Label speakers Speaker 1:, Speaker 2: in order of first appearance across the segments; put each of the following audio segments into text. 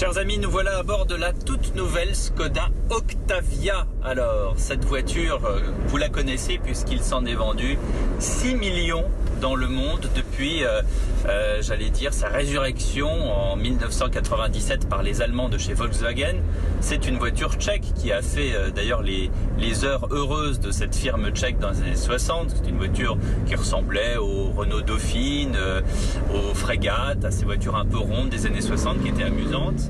Speaker 1: Chers amis, nous voilà à bord de la toute nouvelle Skoda Octavia. Alors, cette voiture, euh, vous la connaissez puisqu'il s'en est vendu 6 millions dans le monde depuis, euh, euh, j'allais dire, sa résurrection en 1997 par les Allemands de chez Volkswagen. C'est une voiture tchèque qui a fait d'ailleurs les, heures heureuses de cette firme tchèque dans les années 60. C'est une voiture qui ressemblait au Renault Dauphine, aux frégates, à ces voitures un peu rondes des années 60 qui étaient amusantes.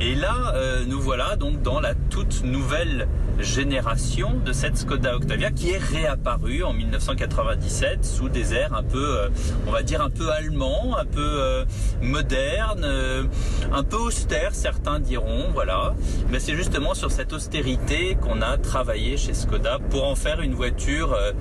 Speaker 1: Et là, euh, nous voilà donc dans la toute nouvelle génération de cette Skoda Octavia qui est réapparue en 1997 sous des airs un peu, euh, on va dire un peu allemand, un peu euh, moderne, euh, un peu austère, certains diront, voilà. Mais c'est justement sur cette austérité qu'on a travaillé chez Skoda pour en faire une voiture euh,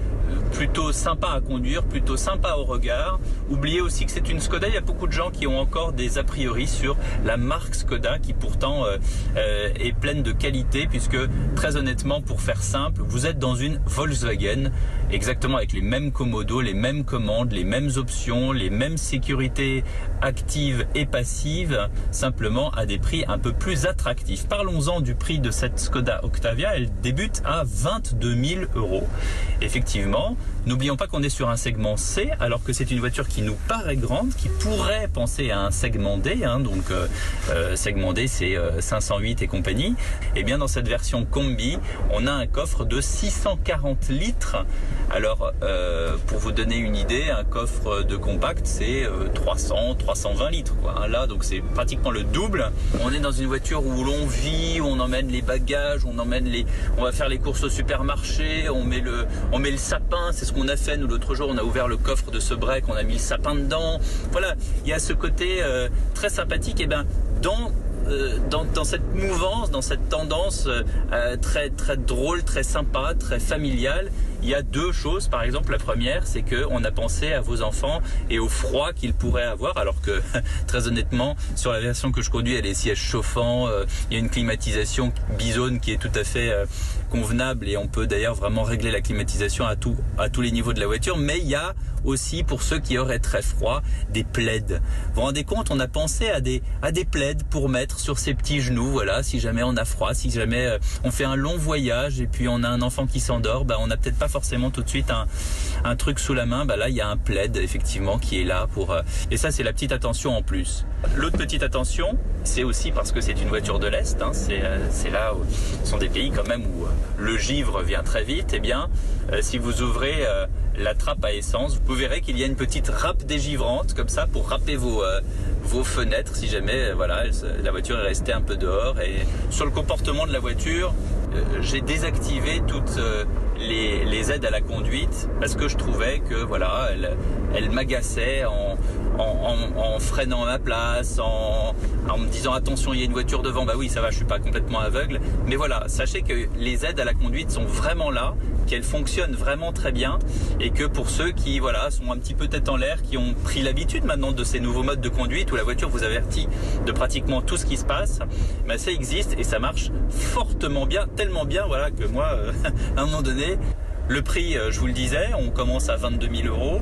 Speaker 1: plutôt sympa à conduire, plutôt sympa au regard. Oubliez aussi que c'est une Skoda, il y a beaucoup de gens qui ont encore des a priori sur la marque Skoda qui pourtant euh, euh, est pleine de qualité puisque très honnêtement pour faire simple, vous êtes dans une Volkswagen exactement avec les mêmes commodos, les mêmes commandes, les mêmes options, les mêmes sécurités actives et passives, simplement à des prix un peu plus attractifs. Parlons-en du prix de cette Skoda Octavia, elle débute à 22 000 euros. Effectivement, n'oublions pas qu'on est sur un segment C, alors que c'est une voiture qui nous paraît grande, qui pourrait penser à un segment D, hein, donc euh, euh, segment D c'est euh, 508 et compagnie. Et bien dans cette version combi, on a un coffre de 640 litres. Alors euh, pour vous donner une idée, un coffre de compact c'est euh, 300, 320 litres. Hein, là donc c'est pratiquement le double. On est dans une voiture où l'on vit, où on emmène les bagages, on emmène les, on va faire les courses au supermarché, on met le, on met le sapin. Qu'on a fait nous l'autre jour. On a ouvert le coffre de ce break, on a mis le sapin dedans. Voilà, il y a ce côté euh, très sympathique. Et ben dans euh, dans, dans, cette mouvance, dans cette tendance euh, très très drôle, très sympa, très familiale, il y a deux choses. Par exemple, la première, c'est que on a pensé à vos enfants et au froid qu'ils pourraient avoir, alors que très honnêtement, sur la version que je conduis, a les sièges chauffants, euh, il y a une climatisation bisone qui est tout à fait euh, convenable et on peut d'ailleurs vraiment régler la climatisation à tous les niveaux de la voiture. Mais il y a aussi pour ceux qui auraient très froid des plaids. Vous vous rendez compte, on a pensé à des à des plaids pour mettre sur ses petits genoux, voilà, si jamais on a froid, si jamais euh, on fait un long voyage et puis on a un enfant qui s'endort, bah on n'a peut-être pas forcément tout de suite un, un truc sous la main, bah là il y a un plaid effectivement qui est là pour euh, et ça c'est la petite attention en plus. L'autre petite attention, c'est aussi parce que c'est une voiture de l'est, hein, c'est euh, là où ce sont des pays quand même où le givre vient très vite. Et eh bien, euh, si vous ouvrez euh, la trappe à essence, vous verrez qu'il y a une petite râpe dégivrante comme ça pour râper vos vos fenêtres si jamais voilà la voiture est restée un peu dehors. Et sur le comportement de la voiture, j'ai désactivé toutes les, les, aides à la conduite parce que je trouvais que voilà, elle m'agaçait en, en, freinant à ma place, en, en, me disant attention, il y a une voiture devant. Bah oui, ça va, je suis pas complètement aveugle. Mais voilà, sachez que les aides à la conduite sont vraiment là, qu'elles fonctionnent vraiment très bien et que pour ceux qui voilà sont un petit peu tête en l'air, qui ont pris l'habitude maintenant de ces nouveaux modes de conduite où la voiture vous avertit de pratiquement tout ce qui se passe, bah ça existe et ça marche fortement bien, tellement bien voilà que moi, euh, à un moment donné, le prix, je vous le disais, on commence à 22 000 euros.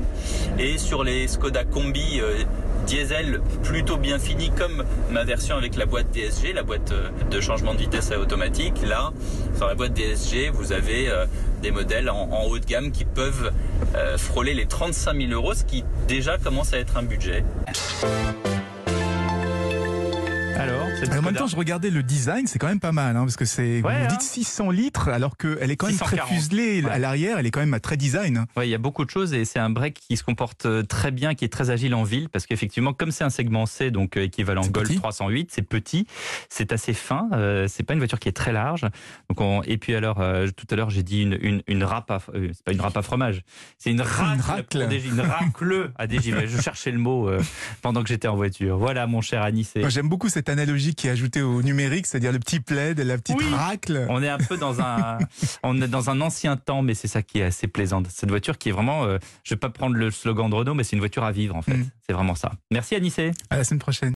Speaker 1: Et sur les Skoda Combi euh, diesel plutôt bien fini, comme ma version avec la boîte DSG, la boîte euh, de changement de vitesse automatique, là, sur la boîte DSG, vous avez euh, des modèles en, en, haut de gamme qui peuvent euh, frôler les 35 000 euros, ce qui déjà commence à être un budget.
Speaker 2: Alors, en même temps, je regardais le design, c'est quand même pas mal, hein, parce que c'est, ouais, vous hein. dites 600 litres, alors qu'elle est quand même 640. très fuselée ouais. à l'arrière, elle est quand même très design.
Speaker 3: Oui, il y a beaucoup de choses et c'est un break qui se comporte euh, très bien, qui est très agile en ville, parce qu'effectivement, comme c'est un segment C, donc euh, équivalent Golf petit. 308, c'est petit, c'est assez fin, euh, c'est pas une voiture qui est très large. Donc on... Et puis alors, euh, tout à l'heure, j'ai dit une, une, une râpe à, euh, c'est pas une râpe à fromage, c'est une racle,
Speaker 2: une racle,
Speaker 3: des, une racle à dégivrer. Je cherchais le mot pendant que j'étais en voiture. Voilà, mon cher Anis.
Speaker 2: J'aime beaucoup cette analogie qui est ajoutée au numérique, c'est-à-dire le petit plaid, la petite
Speaker 3: oui.
Speaker 2: racle.
Speaker 3: On est un peu dans un, on est dans un ancien temps, mais c'est ça qui est assez plaisant. Cette voiture qui est vraiment, euh, je vais pas prendre le slogan de Renault, mais c'est une voiture à vivre en fait. Mm. C'est vraiment ça. Merci Anissé.
Speaker 2: À la semaine prochaine.